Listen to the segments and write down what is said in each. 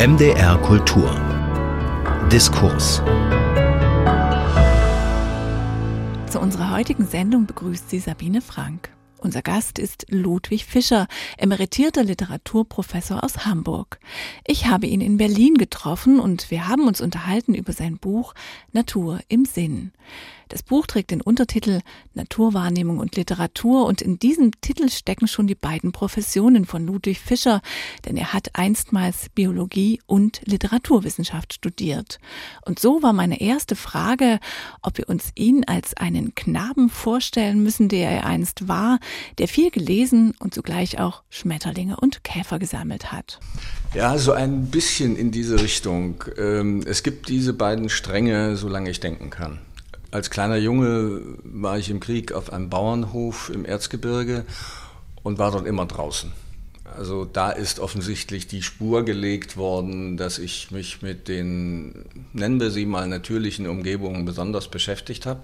MDR Kultur Diskurs Zu unserer heutigen Sendung begrüßt sie Sabine Frank. Unser Gast ist Ludwig Fischer, emeritierter Literaturprofessor aus Hamburg. Ich habe ihn in Berlin getroffen und wir haben uns unterhalten über sein Buch Natur im Sinn. Das Buch trägt den Untertitel Naturwahrnehmung und Literatur und in diesem Titel stecken schon die beiden Professionen von Ludwig Fischer, denn er hat einstmals Biologie und Literaturwissenschaft studiert. Und so war meine erste Frage, ob wir uns ihn als einen Knaben vorstellen müssen, der er einst war, der viel gelesen und zugleich auch Schmetterlinge und Käfer gesammelt hat. Ja, so ein bisschen in diese Richtung. Ähm, es gibt diese beiden Stränge, solange ich denken kann. Als kleiner Junge war ich im Krieg auf einem Bauernhof im Erzgebirge und war dort immer draußen. Also da ist offensichtlich die Spur gelegt worden, dass ich mich mit den, nennen wir sie mal, natürlichen Umgebungen besonders beschäftigt habe.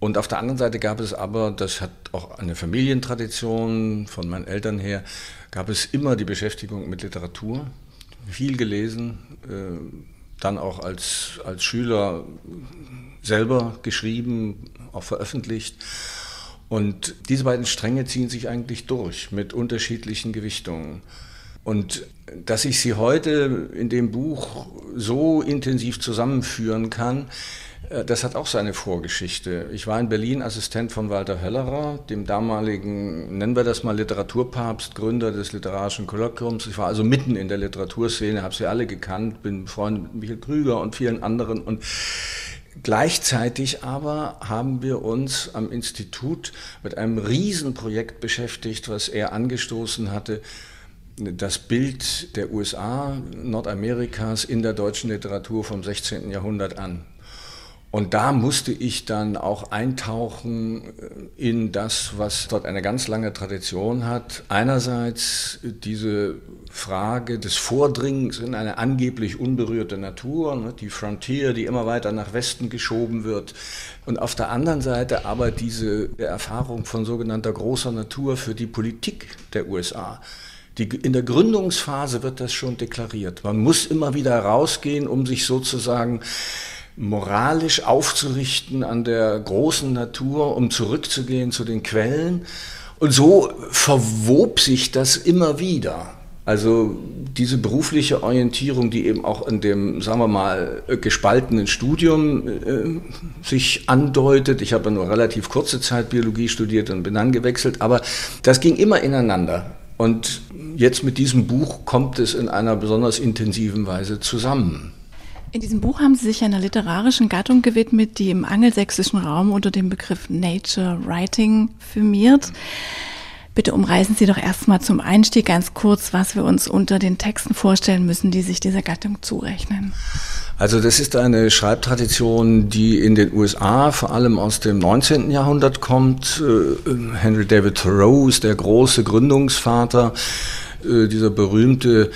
Und auf der anderen Seite gab es aber, das hat auch eine Familientradition von meinen Eltern her, gab es immer die Beschäftigung mit Literatur, viel gelesen, äh, dann auch als, als Schüler selber geschrieben, auch veröffentlicht. Und diese beiden Stränge ziehen sich eigentlich durch mit unterschiedlichen Gewichtungen. Und dass ich sie heute in dem Buch so intensiv zusammenführen kann, äh, das hat auch seine Vorgeschichte. Ich war in Berlin Assistent von Walter Höllerer, dem damaligen, nennen wir das mal Literaturpapst, Gründer des literarischen Kolloquiums. Ich war also mitten in der Literaturszene, habe sie alle gekannt, bin befreundet mit Michael Krüger und vielen anderen und Gleichzeitig aber haben wir uns am Institut mit einem Riesenprojekt beschäftigt, was er angestoßen hatte, das Bild der USA, Nordamerikas in der deutschen Literatur vom 16. Jahrhundert an. Und da musste ich dann auch eintauchen äh, in das, was dort eine ganz lange Tradition hat. Einerseits diese Frage des Vordringens in eine angeblich unberührte Natur, ne, die Frontier, die immer weiter nach Westen geschoben wird. Und auf der anderen Seite aber diese Erfahrung von sogenannter großer Natur für die Politik der USA. Die, in der Gründungsphase wird das schon deklariert. Man muss immer wieder rausgehen, um sich sozusagen moralisch aufzurichten an der großen Natur, um zurückzugehen zu den Quellen. Und so verwob sich das immer wieder. Also diese berufliche Orientierung, die eben auch in dem, sagen wir mal, gespaltenen Studium äh, sich andeutet. Ich habe nur relativ kurze Zeit Biologie studiert und bin dann gewechselt, aber das ging immer ineinander. Und jetzt mit diesem Buch kommt es in einer besonders intensiven Weise zusammen. In diesem Buch haben Sie sich einer literarischen Gattung gewidmet, die im angelsächsischen Raum unter dem Begriff Nature Writing firmiert. Bitte umreißen Sie doch erstmal zum Einstieg ganz kurz, was wir uns unter den Texten vorstellen müssen, die sich dieser Gattung zurechnen. Also das ist eine Schreibtradition, die in den USA vor allem aus dem 19. Jahrhundert kommt. Äh, Henry David Thoreau ist der große Gründungsvater, äh, dieser berühmte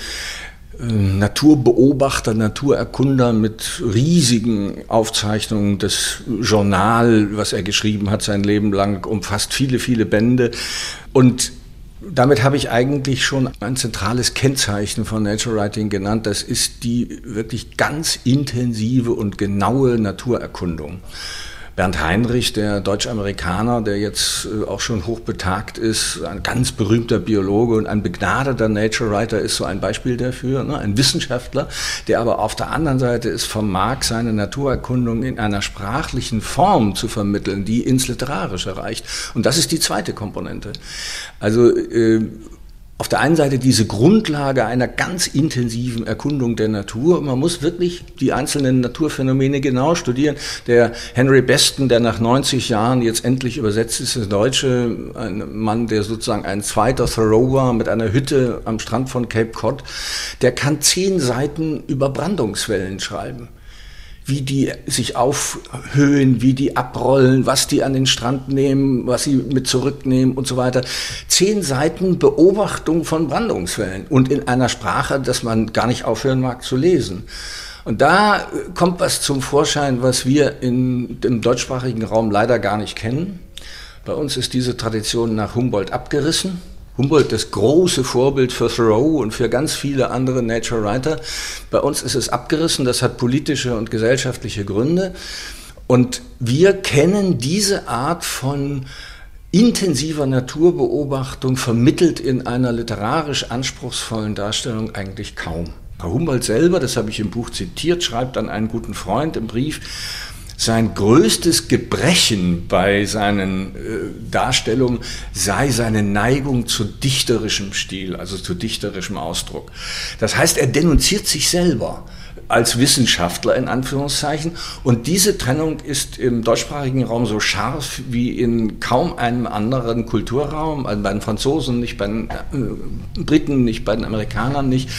Naturbeobachter, Naturerkunder mit riesigen Aufzeichnungen. Das Journal, was er geschrieben hat, sein Leben lang, umfasst viele, viele Bände. Und damit habe ich eigentlich schon ein zentrales Kennzeichen von Nature Writing genannt. Das ist die wirklich ganz intensive und genaue Naturerkundung. Bernd Heinrich, der Deutsch-Amerikaner, der jetzt äh, auch schon hochbetagt ist, ein ganz berühmter Biologe und ein begnadeter Nature Writer ist so ein Beispiel dafür, ne? ein Wissenschaftler, der aber auf der anderen Seite es vermag, seine Naturerkundung in einer sprachlichen Form zu vermitteln, die ins Literarische reicht. Und das ist die zweite Komponente. Also äh, auf der einen Seite diese Grundlage einer ganz intensiven Erkundung der Natur. Man muss wirklich die einzelnen Naturphänomene genau studieren. Der Henry Beston, der nach 90 Jahren jetzt endlich übersetzt ist ins Deutsche, ein Mann, der sozusagen ein zweiter Thoreau war mit einer Hütte am Strand von Cape Cod, der kann zehn Seiten über Brandungswellen schreiben wie die sich aufhöhen, wie die abrollen, was die an den Strand nehmen, was sie mit zurücknehmen und so weiter. Zehn Seiten Beobachtung von Brandungswellen und in einer Sprache, dass man gar nicht aufhören mag zu lesen. Und da kommt was zum Vorschein, was wir in dem deutschsprachigen Raum leider gar nicht kennen. Bei uns ist diese Tradition nach Humboldt abgerissen. Humboldt das große Vorbild für Thoreau und für ganz viele andere Nature Writer. Bei uns ist es abgerissen, das hat politische und gesellschaftliche Gründe. Und wir kennen diese Art von intensiver Naturbeobachtung vermittelt in einer literarisch anspruchsvollen Darstellung eigentlich kaum. Humboldt selber, das habe ich im Buch zitiert, schreibt an einen guten Freund im Brief, sein größtes Gebrechen bei seinen äh, Darstellungen sei seine Neigung zu dichterischem Stil, also zu dichterischem Ausdruck. Das heißt, er denunziert sich selber als Wissenschaftler in Anführungszeichen. Und diese Trennung ist im deutschsprachigen Raum so scharf wie in kaum einem anderen Kulturraum, also bei den Franzosen nicht, bei den äh, Briten nicht, bei den Amerikanern nicht.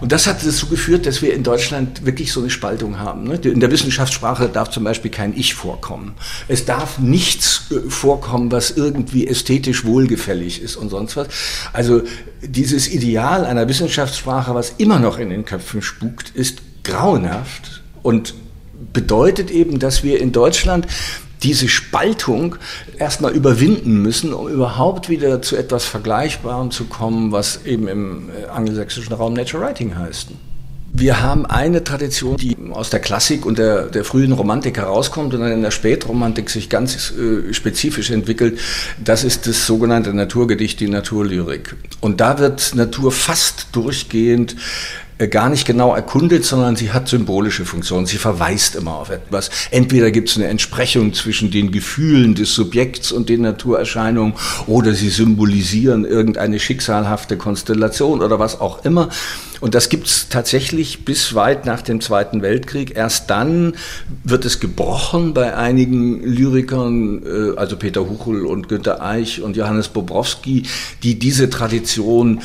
Und das hat dazu geführt, dass wir in Deutschland wirklich so eine Spaltung haben. Ne? In der Wissenschaftssprache darf zum Beispiel kein Ich vorkommen. Es darf nichts äh, vorkommen, was irgendwie ästhetisch wohlgefällig ist und sonst was. Also dieses Ideal einer Wissenschaftssprache, was immer noch in den Köpfen spukt, ist grauenhaft und bedeutet eben, dass wir in Deutschland diese Spaltung erstmal überwinden müssen, um überhaupt wieder zu etwas Vergleichbarem zu kommen, was eben im äh, angelsächsischen Raum Nature Writing heißt. Wir haben eine Tradition, die aus der Klassik und der, der frühen Romantik herauskommt und dann in der Spätromantik sich ganz äh, spezifisch entwickelt. Das ist das sogenannte Naturgedicht, die Naturlyrik. Und da wird Natur fast durchgehend gar nicht genau erkundet, sondern sie hat symbolische Funktionen. Sie verweist immer auf etwas. Entweder gibt es eine Entsprechung zwischen den Gefühlen des Subjekts und den Naturerscheinungen oder sie symbolisieren irgendeine schicksalhafte Konstellation oder was auch immer. Und das gibt es tatsächlich bis weit nach dem Zweiten Weltkrieg. Erst dann wird es gebrochen bei einigen Lyrikern, äh, also Peter Huchel und Günter Eich und Johannes Bobrowski, die diese Tradition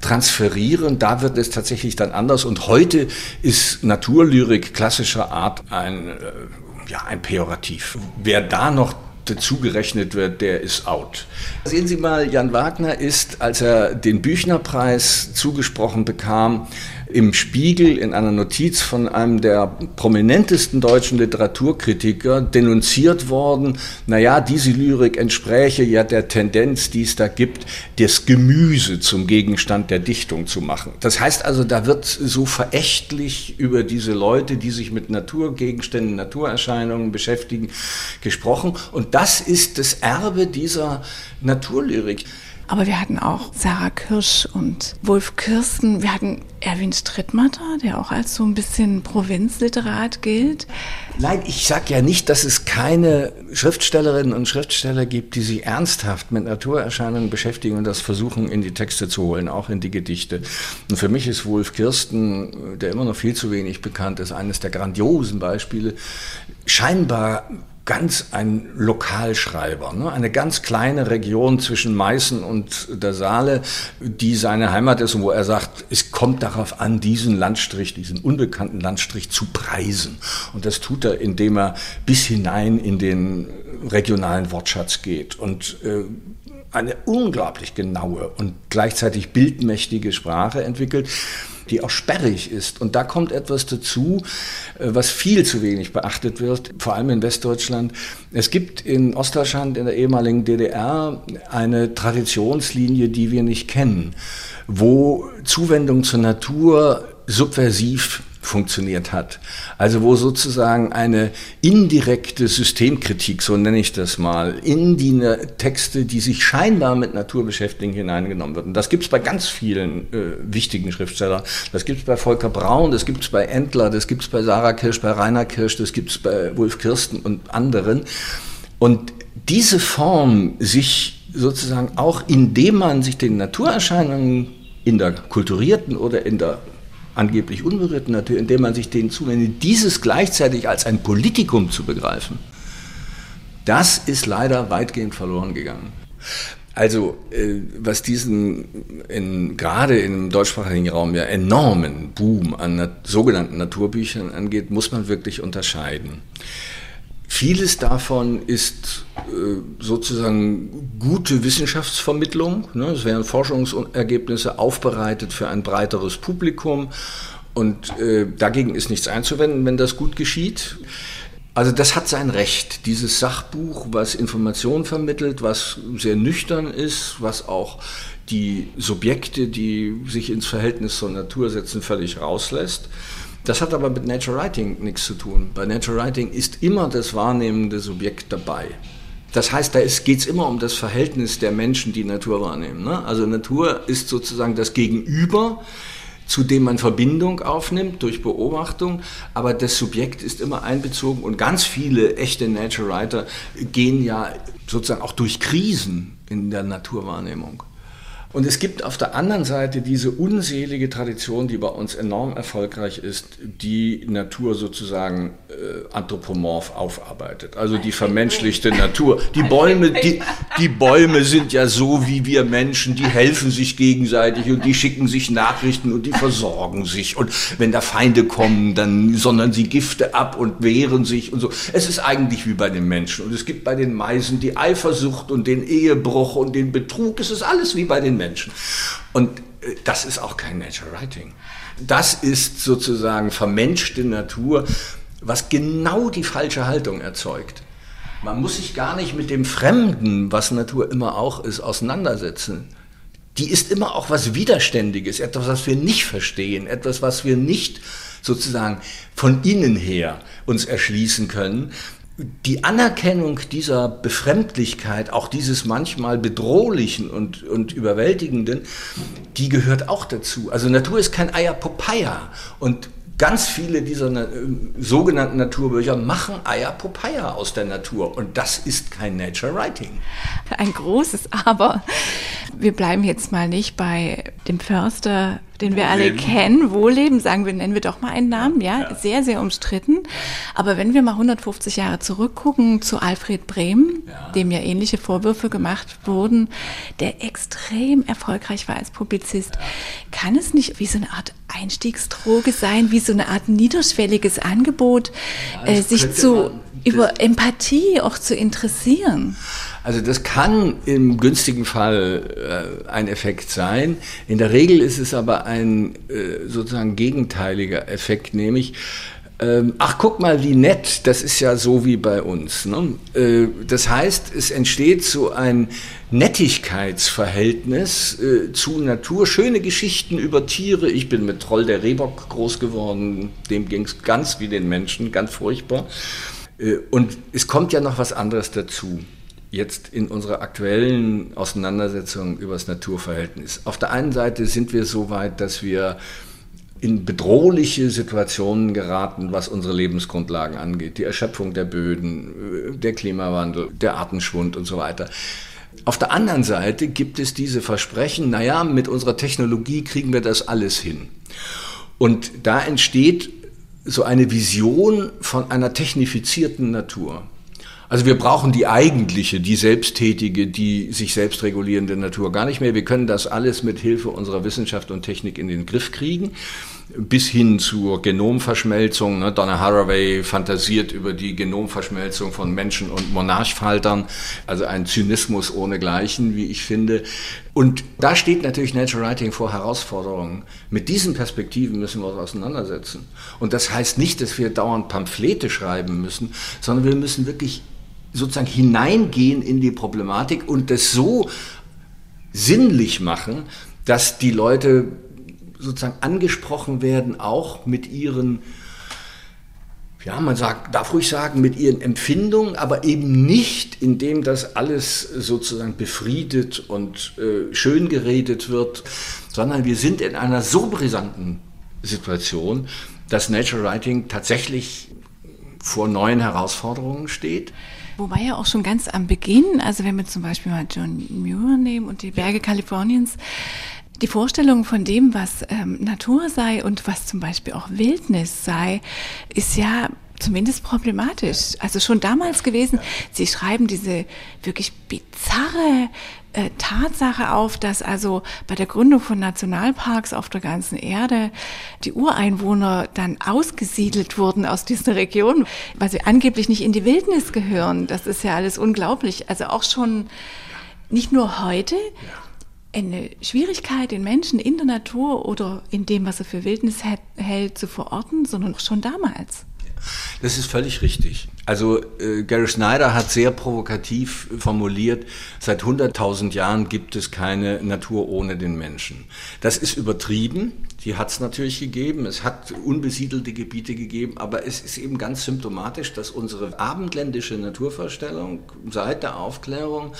transferieren. Da wird es tatsächlich dann anders. Und heute ist Naturlyrik klassischer Art ein, äh, ja, ein Pejorativ. Wer da noch dazugerechnet wird, der ist out. Sehen Sie mal, Jan Wagner ist, als er den Büchnerpreis zugesprochen bekam, im Spiegel in einer Notiz von einem der prominentesten deutschen Literaturkritiker denunziert worden, naja, diese Lyrik entspräche ja der Tendenz, die es da gibt, das Gemüse zum Gegenstand der Dichtung zu machen. Das heißt also, da wird so verächtlich über diese Leute, die sich mit Naturgegenständen, Naturerscheinungen beschäftigen, gesprochen. Und das ist das Erbe dieser Naturlyrik. Aber wir hatten auch Sarah Kirsch und Wolf Kirsten. Wir hatten Erwin Strittmatter, der auch als so ein bisschen Provinzliterat gilt. Nein, ich sage ja nicht, dass es keine Schriftstellerinnen und Schriftsteller gibt, die sich ernsthaft mit Naturerscheinungen beschäftigen und das versuchen, in die Texte zu holen, auch in die Gedichte. Und für mich ist Wolf Kirsten, der immer noch viel zu wenig bekannt ist, eines der grandiosen Beispiele. Scheinbar ganz ein Lokalschreiber, ne? eine ganz kleine Region zwischen Meißen und der Saale, die seine Heimat ist und wo er sagt, es kommt darauf an, diesen Landstrich, diesen unbekannten Landstrich zu preisen. Und das tut er, indem er bis hinein in den regionalen Wortschatz geht und äh, eine unglaublich genaue und gleichzeitig bildmächtige Sprache entwickelt die auch sperrig ist. Und da kommt etwas dazu, äh, was viel zu wenig beachtet wird, vor allem in Westdeutschland. Es gibt in Ostdeutschland, in der ehemaligen DDR, eine Traditionslinie, die wir nicht kennen, wo Zuwendung zur Natur subversiv funktioniert hat. Also wo sozusagen eine indirekte Systemkritik, so nenne ich das mal, in die Texte, die sich scheinbar mit Natur beschäftigen, hineingenommen wird. Und das gibt es bei ganz vielen äh, wichtigen Schriftstellern. Das gibt es bei Volker Braun, das gibt es bei Entler, das gibt es bei Sarah Kirsch, bei Rainer Kirsch, das gibt es bei Wolf Kirsten und anderen. Und diese Form, sich sozusagen auch indem man sich den Naturerscheinungen in der kulturierten oder in der angeblich unberührten Natur, indem man sich denen zuwendet, dieses gleichzeitig als ein Politikum zu begreifen, das ist leider weitgehend verloren gegangen. Also, äh, was diesen gerade im deutschsprachigen Raum ja enormen Boom an sogenannten Naturbüchern angeht, muss man wirklich unterscheiden. Vieles davon ist äh, sozusagen gute Wissenschaftsvermittlung. Ne? Es werden Forschungsergebnisse aufbereitet für ein breiteres Publikum und äh, dagegen ist nichts einzuwenden, wenn das gut geschieht. Also das hat sein Recht. Dieses Sachbuch, was Informationen vermittelt, was sehr nüchtern ist, was auch die Subjekte, die sich ins Verhältnis zur Natur setzen, völlig rauslässt. Das hat aber mit Nature Writing nichts zu tun. Bei Nature Writing ist immer das wahrnehmende Subjekt dabei. Das heißt, da geht es immer um das Verhältnis der Menschen, die Natur wahrnehmen. Ne? Also Natur ist sozusagen das Gegenüber, zu dem man Verbindung aufnimmt durch Beobachtung, aber das Subjekt ist immer einbezogen und ganz viele echte Nature Writer gehen ja sozusagen auch durch Krisen in der Naturwahrnehmung. Und es gibt auf der anderen Seite diese unselige Tradition, die bei uns enorm erfolgreich ist, die Natur sozusagen äh, anthropomorph aufarbeitet. Also die vermenschlichte Natur. Die Bäume, die, die Bäume sind ja so wie wir Menschen, die helfen sich gegenseitig und die schicken sich Nachrichten und die versorgen sich. Und wenn da Feinde kommen, dann sondern sie Gifte ab und wehren sich und so. Es ist eigentlich wie bei den Menschen. Und es gibt bei den Meisen die Eifersucht und den Ehebruch und den Betrug. Es ist alles wie bei den Menschen. Und äh, das ist auch kein Nature Writing. Das ist sozusagen vermenschte Natur, was genau die falsche Haltung erzeugt. Man muss sich gar nicht mit dem Fremden, was Natur immer auch ist, auseinandersetzen. Die ist immer auch was Widerständiges, etwas, was wir nicht verstehen, etwas, was wir nicht sozusagen von innen her uns erschließen können, die Anerkennung dieser Befremdlichkeit, auch dieses manchmal bedrohlichen und, und überwältigenden, die gehört auch dazu. Also Natur ist kein Eier Und ganz viele dieser na sogenannten Naturbücher machen Eier Popeye aus der Natur. Und das ist kein Nature Writing. Ein großes Aber. Wir bleiben jetzt mal nicht bei dem Förster den wir alle kennen, Wohlleben, sagen wir, nennen wir doch mal einen Namen, ja, ja, sehr, sehr umstritten. Aber wenn wir mal 150 Jahre zurückgucken zu Alfred Brehm, ja. dem ja ähnliche Vorwürfe gemacht wurden, der extrem erfolgreich war als Publizist, ja. kann es nicht wie so eine Art Einstiegsdroge sein, wie so eine Art niederschwelliges Angebot, äh, sich zu, über Empathie auch zu interessieren? Also das kann im günstigen Fall äh, ein Effekt sein. In der Regel ist es aber ein äh, sozusagen gegenteiliger Effekt, nämlich ähm, ach, guck mal, wie nett, das ist ja so wie bei uns. Ne? Äh, das heißt, es entsteht so ein Nettigkeitsverhältnis äh, zu Natur, schöne Geschichten über Tiere. Ich bin mit Troll der Rehbock groß geworden, dem ging es ganz wie den Menschen, ganz furchtbar. Äh, und es kommt ja noch was anderes dazu jetzt in unserer aktuellen Auseinandersetzung über das Naturverhältnis. Auf der einen Seite sind wir so weit, dass wir in bedrohliche Situationen geraten, was unsere Lebensgrundlagen angeht. Die Erschöpfung der Böden, der Klimawandel, der Artenschwund und so weiter. Auf der anderen Seite gibt es diese Versprechen, naja, mit unserer Technologie kriegen wir das alles hin. Und da entsteht so eine Vision von einer technifizierten Natur. Also wir brauchen die eigentliche, die selbsttätige, die sich selbst regulierende Natur gar nicht mehr. Wir können das alles mit Hilfe unserer Wissenschaft und Technik in den Griff kriegen bis hin zur Genomverschmelzung. Ne? Donna Haraway fantasiert über die Genomverschmelzung von Menschen und Monarchfaltern, also ein Zynismus ohnegleichen, wie ich finde. Und da steht natürlich Natural Writing vor Herausforderungen. Mit diesen Perspektiven müssen wir uns auseinandersetzen. Und das heißt nicht, dass wir dauernd Pamphlete schreiben müssen, sondern wir müssen wirklich sozusagen hineingehen in die Problematik und das so sinnlich machen, dass die Leute sozusagen angesprochen werden, auch mit ihren, ja, man sagt, darf ruhig sagen, mit ihren Empfindungen, aber eben nicht, indem das alles sozusagen befriedet und äh, schön geredet wird, sondern wir sind in einer so brisanten Situation, dass Natural Writing tatsächlich vor neuen Herausforderungen steht. Wobei ja auch schon ganz am Beginn, also wenn wir zum Beispiel mal John Muir nehmen und die Berge Kaliforniens, die Vorstellung von dem, was ähm, Natur sei und was zum Beispiel auch Wildnis sei, ist ja zumindest problematisch. Also schon damals gewesen. Sie schreiben diese wirklich bizarre äh, Tatsache auf, dass also bei der Gründung von Nationalparks auf der ganzen Erde die Ureinwohner dann ausgesiedelt wurden aus dieser Region, weil sie angeblich nicht in die Wildnis gehören. Das ist ja alles unglaublich. Also auch schon nicht nur heute, eine Schwierigkeit, den Menschen in der Natur oder in dem, was er für Wildnis hält, zu verorten, sondern auch schon damals. Das ist völlig richtig. Also äh, Gary Snyder hat sehr provokativ formuliert, seit 100.000 Jahren gibt es keine Natur ohne den Menschen. Das ist übertrieben, die hat es natürlich gegeben, es hat unbesiedelte Gebiete gegeben, aber es ist eben ganz symptomatisch, dass unsere abendländische Naturvorstellung seit der Aufklärung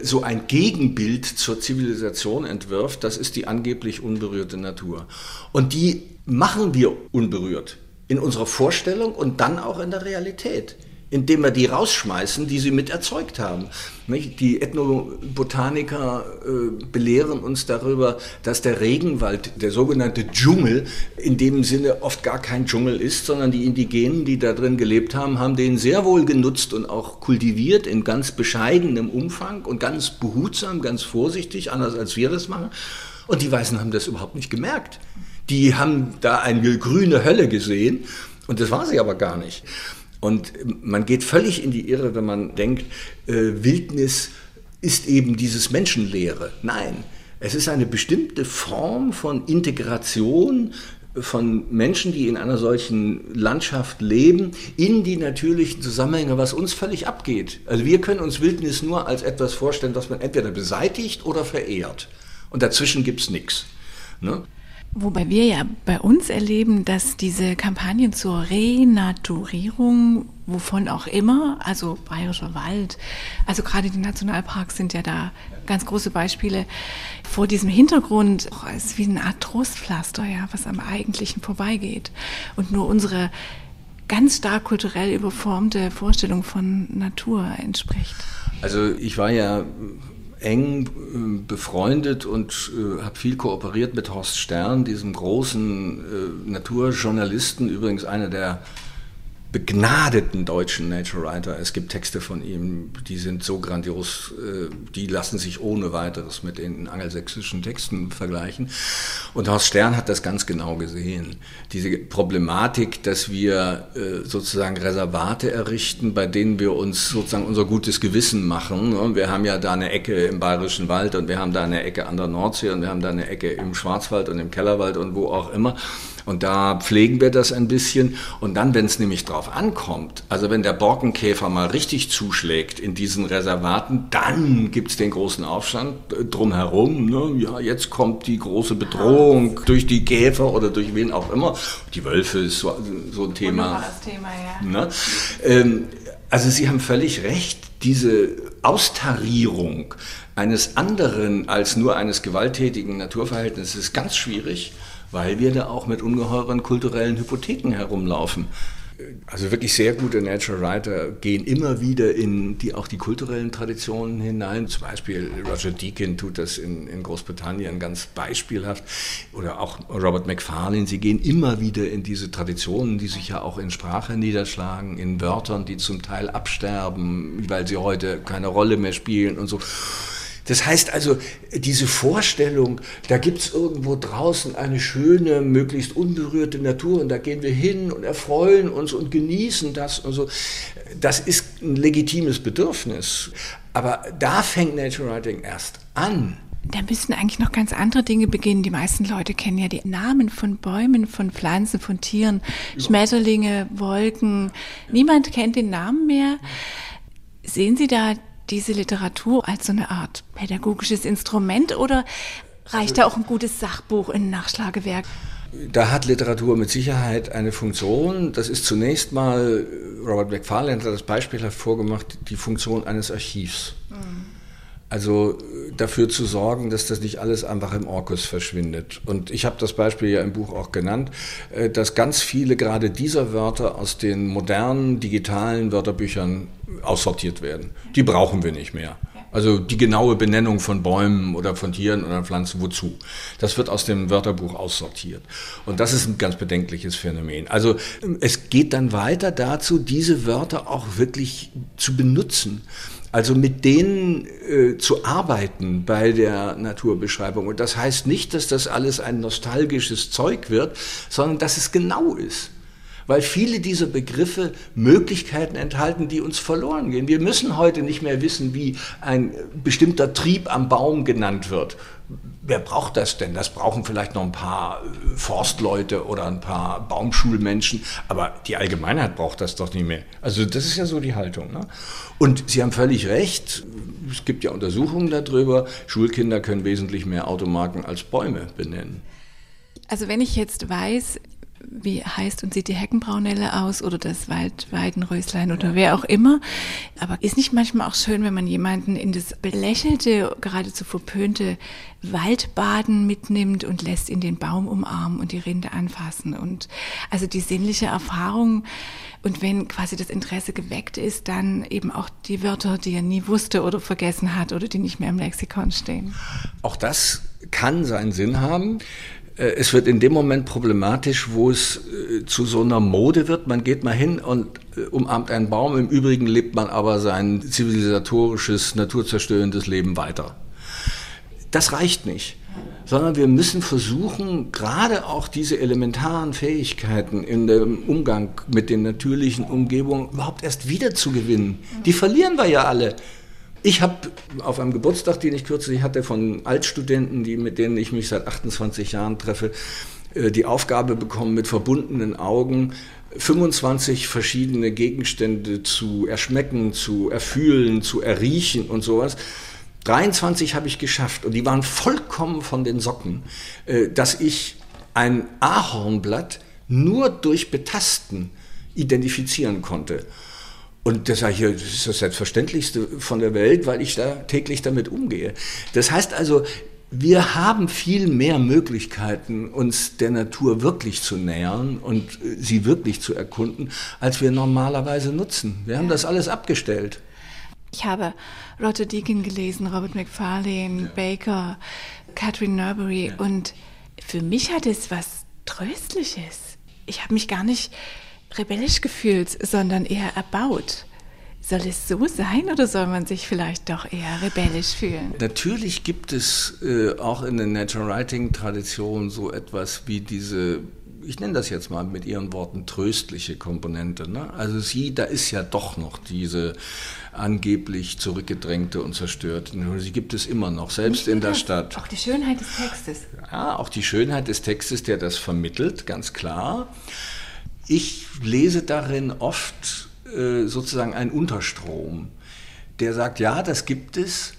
so ein Gegenbild zur Zivilisation entwirft, das ist die angeblich unberührte Natur. Und die machen wir unberührt in unserer Vorstellung und dann auch in der Realität indem wir die rausschmeißen, die sie mit erzeugt haben. Die Ethnobotaniker äh, belehren uns darüber, dass der Regenwald, der sogenannte Dschungel, in dem Sinne oft gar kein Dschungel ist, sondern die Indigenen, die da drin gelebt haben, haben den sehr wohl genutzt und auch kultiviert in ganz bescheidenem Umfang und ganz behutsam, ganz vorsichtig, anders als wir das machen. Und die Weißen haben das überhaupt nicht gemerkt. Die haben da eine grüne Hölle gesehen und das war sie aber gar nicht. Und man geht völlig in die Irre, wenn man denkt, äh, Wildnis ist eben dieses Menschenleere. Nein, es ist eine bestimmte Form von Integration von Menschen, die in einer solchen Landschaft leben, in die natürlichen Zusammenhänge, was uns völlig abgeht. Also wir können uns Wildnis nur als etwas vorstellen, was man entweder beseitigt oder verehrt. Und dazwischen gibt es nichts. Ne? Wobei wir ja bei uns erleben, dass diese Kampagnen zur Renaturierung, wovon auch immer, also Bayerischer Wald, also gerade die Nationalparks sind ja da ganz große Beispiele, vor diesem Hintergrund auch als wie eine Art Trostpflaster, ja, was am Eigentlichen vorbeigeht. Und nur unsere ganz stark kulturell überformte Vorstellung von Natur entspricht. Also ich war ja eng äh, befreundet und äh, habe viel kooperiert mit Horst Stern, diesem großen äh, Naturjournalisten, übrigens einer der begnadeten deutschen Nature Writer. Es gibt Texte von ihm, die sind so grandios, äh, die lassen sich ohne weiteres mit den angelsächsischen Texten vergleichen. Und Horst Stern hat das ganz genau gesehen. Diese Problematik, dass wir äh, sozusagen Reservate errichten, bei denen wir uns sozusagen unser gutes Gewissen machen. Ne? Wir haben ja da eine Ecke im Bayerischen Wald und wir haben da eine Ecke an der Nordsee und wir haben da eine Ecke im Schwarzwald und im Kellerwald und wo auch immer. Und da pflegen wir das ein bisschen. Und dann, wenn es nämlich drauf ankommt, also wenn der Borkenkäfer mal richtig zuschlägt in diesen Reservaten, dann gibt es den großen Aufstand drumherum. Ne? Ja, jetzt kommt die große Bedrohung durch die Käfer oder durch wen auch immer. Die Wölfe ist so, so ein Thema. Thema ja. ne? ähm, also Sie haben völlig recht, diese Austarierung eines anderen als nur eines gewalttätigen Naturverhältnisses ist ganz schwierig weil wir da auch mit ungeheuren kulturellen Hypotheken herumlaufen. Also wirklich sehr gute Natural Writer gehen immer wieder in die, auch die kulturellen Traditionen hinein. Zum Beispiel Roger Deakin tut das in, in Großbritannien ganz beispielhaft. Oder auch Robert McFarlane. Sie gehen immer wieder in diese Traditionen, die sich ja auch in Sprache niederschlagen, in Wörtern, die zum Teil absterben, weil sie heute keine Rolle mehr spielen und so. Das heißt also, diese Vorstellung, da gibt es irgendwo draußen eine schöne, möglichst unberührte Natur und da gehen wir hin und erfreuen uns und genießen das und so, das ist ein legitimes Bedürfnis. Aber da fängt Nature Writing erst an. Da müssen eigentlich noch ganz andere Dinge beginnen. Die meisten Leute kennen ja die Namen von Bäumen, von Pflanzen, von Tieren, Schmetterlinge, Wolken. Niemand kennt den Namen mehr. Sehen Sie da diese Literatur als so eine Art pädagogisches Instrument oder reicht da auch ein gutes Sachbuch in Nachschlagewerk? Da hat Literatur mit Sicherheit eine Funktion. Das ist zunächst mal, Robert McFarlane hat das Beispiel hervorgemacht, die Funktion eines Archivs. Mhm. Also dafür zu sorgen, dass das nicht alles einfach im Orkus verschwindet. Und ich habe das Beispiel ja im Buch auch genannt, äh, dass ganz viele gerade dieser Wörter aus den modernen digitalen Wörterbüchern aussortiert werden. Die brauchen wir nicht mehr. Also die genaue Benennung von Bäumen oder von Tieren oder Pflanzen, wozu? Das wird aus dem Wörterbuch aussortiert. Und das ist ein ganz bedenkliches Phänomen. Also es geht dann weiter dazu, diese Wörter auch wirklich zu benutzen. Also mit denen äh, zu arbeiten bei der Naturbeschreibung. Und das heißt nicht, dass das alles ein nostalgisches Zeug wird, sondern dass es genau ist. Weil viele dieser Begriffe Möglichkeiten enthalten, die uns verloren gehen. Wir müssen heute nicht mehr wissen, wie ein bestimmter Trieb am Baum genannt wird. Wer braucht das denn? Das brauchen vielleicht noch ein paar äh, Forstleute oder ein paar Baumschulmenschen, aber die Allgemeinheit braucht das doch nicht mehr. Also das ist ja so die Haltung. Ne? Und Sie haben völlig recht, es gibt ja Untersuchungen darüber, Schulkinder können wesentlich mehr Automarken als Bäume benennen. Also wenn ich jetzt weiß, wie heißt und sieht die Heckenbraunelle aus oder das Waldweidenröslein oder wer auch immer. Aber ist nicht manchmal auch schön, wenn man jemanden in das belächelte, geradezu verpönte Waldbaden mitnimmt und lässt ihn den Baum umarmen und die Rinde anfassen und also die sinnliche Erfahrung und wenn quasi das Interesse geweckt ist, dann eben auch die Wörter, die er nie wusste oder vergessen hat oder die nicht mehr im Lexikon stehen. Auch das kann seinen Sinn haben. Äh, es wird in dem Moment problematisch, wo es äh, zu so einer Mode wird. Man geht mal hin und äh, umarmt einen Baum. Im Übrigen lebt man aber sein zivilisatorisches, naturzerstörendes Leben weiter. Das reicht nicht, sondern wir müssen versuchen, gerade auch diese elementaren Fähigkeiten in dem Umgang mit den natürlichen Umgebungen überhaupt erst wiederzugewinnen. Die verlieren wir ja alle. Ich habe auf einem Geburtstag, den ich kürzlich hatte, von Altstudenten, die, mit denen ich mich seit 28 Jahren treffe, äh, die Aufgabe bekommen, mit verbundenen Augen 25 verschiedene Gegenstände zu erschmecken, zu erfühlen, zu erriechen und sowas. 23 habe ich geschafft und die waren vollkommen von den Socken, äh, dass ich ein Ahornblatt nur durch Betasten identifizieren konnte. Und das, ich, das ist das Selbstverständlichste von der Welt, weil ich da täglich damit umgehe. Das heißt also, wir haben viel mehr Möglichkeiten, uns der Natur wirklich zu nähern und äh, sie wirklich zu erkunden, als wir normalerweise nutzen. Wir haben das alles abgestellt. Ich habe Roger Deacon gelesen, Robert McFarlane, ja. Baker, Catherine Norbury ja. und für mich hat es was Tröstliches. Ich habe mich gar nicht rebellisch gefühlt, sondern eher erbaut. Soll es so sein oder soll man sich vielleicht doch eher rebellisch fühlen? Natürlich gibt es äh, auch in der Natural Writing Tradition so etwas wie diese, ich nenne das jetzt mal mit Ihren Worten, tröstliche Komponente. Ne? Also sie, da ist ja doch noch diese angeblich zurückgedrängte und zerstörte. Sie gibt es immer noch, selbst in der Stadt. Auch die Schönheit des Textes. Ja, auch die Schönheit des Textes, der das vermittelt, ganz klar. Ich lese darin oft äh, sozusagen einen Unterstrom, der sagt, ja, das gibt es,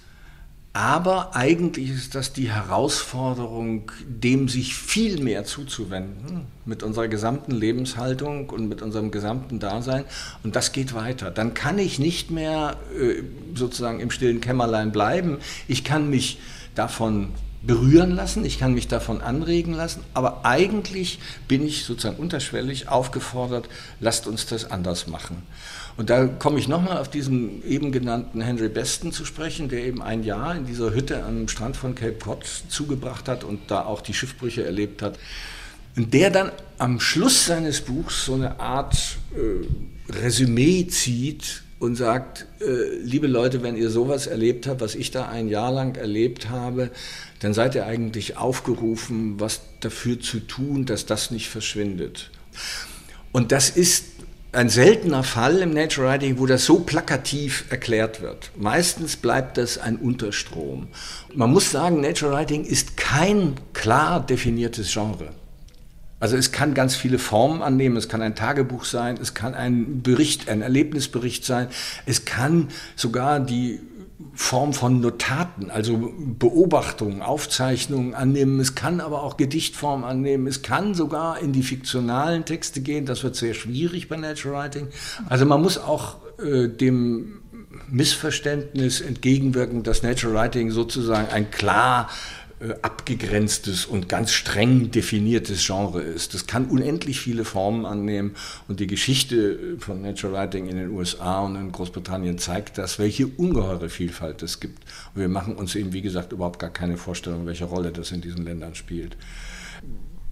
aber eigentlich ist das die Herausforderung, dem sich viel mehr zuzuwenden, mit unserer gesamten Lebenshaltung und mit unserem gesamten Dasein. Und das geht weiter. Dann kann ich nicht mehr äh, sozusagen im stillen Kämmerlein bleiben. Ich kann mich davon berühren lassen, ich kann mich davon anregen lassen, aber eigentlich bin ich sozusagen unterschwellig aufgefordert, lasst uns das anders machen. Und da komme ich nochmal auf diesen eben genannten Henry Beston zu sprechen, der eben ein Jahr in dieser Hütte am Strand von Cape Cod zugebracht hat und da auch die Schiffbrüche erlebt hat. Und der dann am Schluss seines Buchs so eine Art äh, Resümee zieht und sagt, äh, liebe Leute, wenn ihr sowas erlebt habt, was ich da ein Jahr lang erlebt habe, dann seid ihr eigentlich aufgerufen, was dafür zu tun, dass das nicht verschwindet. Und das ist ein seltener Fall im Nature Writing, wo das so plakativ erklärt wird. Meistens bleibt das ein Unterstrom. Man muss sagen, Nature Writing ist kein klar definiertes Genre. Also es kann ganz viele Formen annehmen. Es kann ein Tagebuch sein, es kann ein Bericht, ein Erlebnisbericht sein. Es kann sogar die Form von Notaten, also Beobachtungen, Aufzeichnungen annehmen. Es kann aber auch Gedichtform annehmen. Es kann sogar in die fiktionalen Texte gehen. Das wird sehr schwierig bei Natural Writing. Also man muss auch äh, dem Missverständnis entgegenwirken, dass Natural Writing sozusagen ein klar abgegrenztes und ganz streng definiertes Genre ist. Das kann unendlich viele Formen annehmen und die Geschichte von Natural Writing in den USA und in Großbritannien zeigt das, welche ungeheure Vielfalt es gibt. Und wir machen uns eben, wie gesagt, überhaupt gar keine Vorstellung, welche Rolle das in diesen Ländern spielt.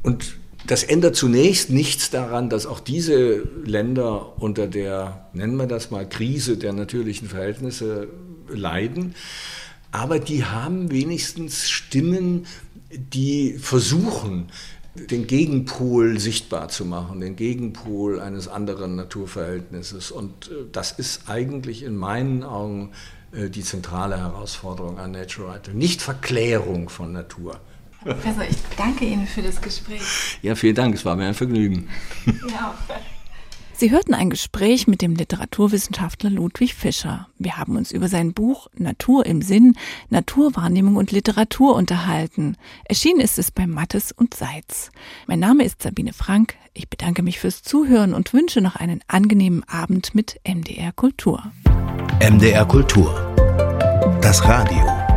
Und das ändert zunächst nichts daran, dass auch diese Länder unter der, nennen wir das mal, Krise der natürlichen Verhältnisse leiden aber die haben wenigstens Stimmen, die versuchen, den Gegenpol sichtbar zu machen, den Gegenpol eines anderen Naturverhältnisses. Und äh, das ist eigentlich in meinen Augen äh, die zentrale Herausforderung an Nature Writing. Nicht Verklärung von Natur. Professor, ich danke Ihnen für das Gespräch. Ja, vielen Dank, es war mir ein Vergnügen. Ja. Sie hörten ein Gespräch mit dem Literaturwissenschaftler Ludwig Fischer. Wir haben uns über sein Buch Natur im Sinn, Naturwahrnehmung und Literatur unterhalten. Erschienen ist es bei Mattes und Seitz. Mein Name ist Sabine Frank. Ich bedanke mich fürs Zuhören und wünsche noch einen angenehmen Abend mit MDR Kultur. MDR Kultur. Das Radio.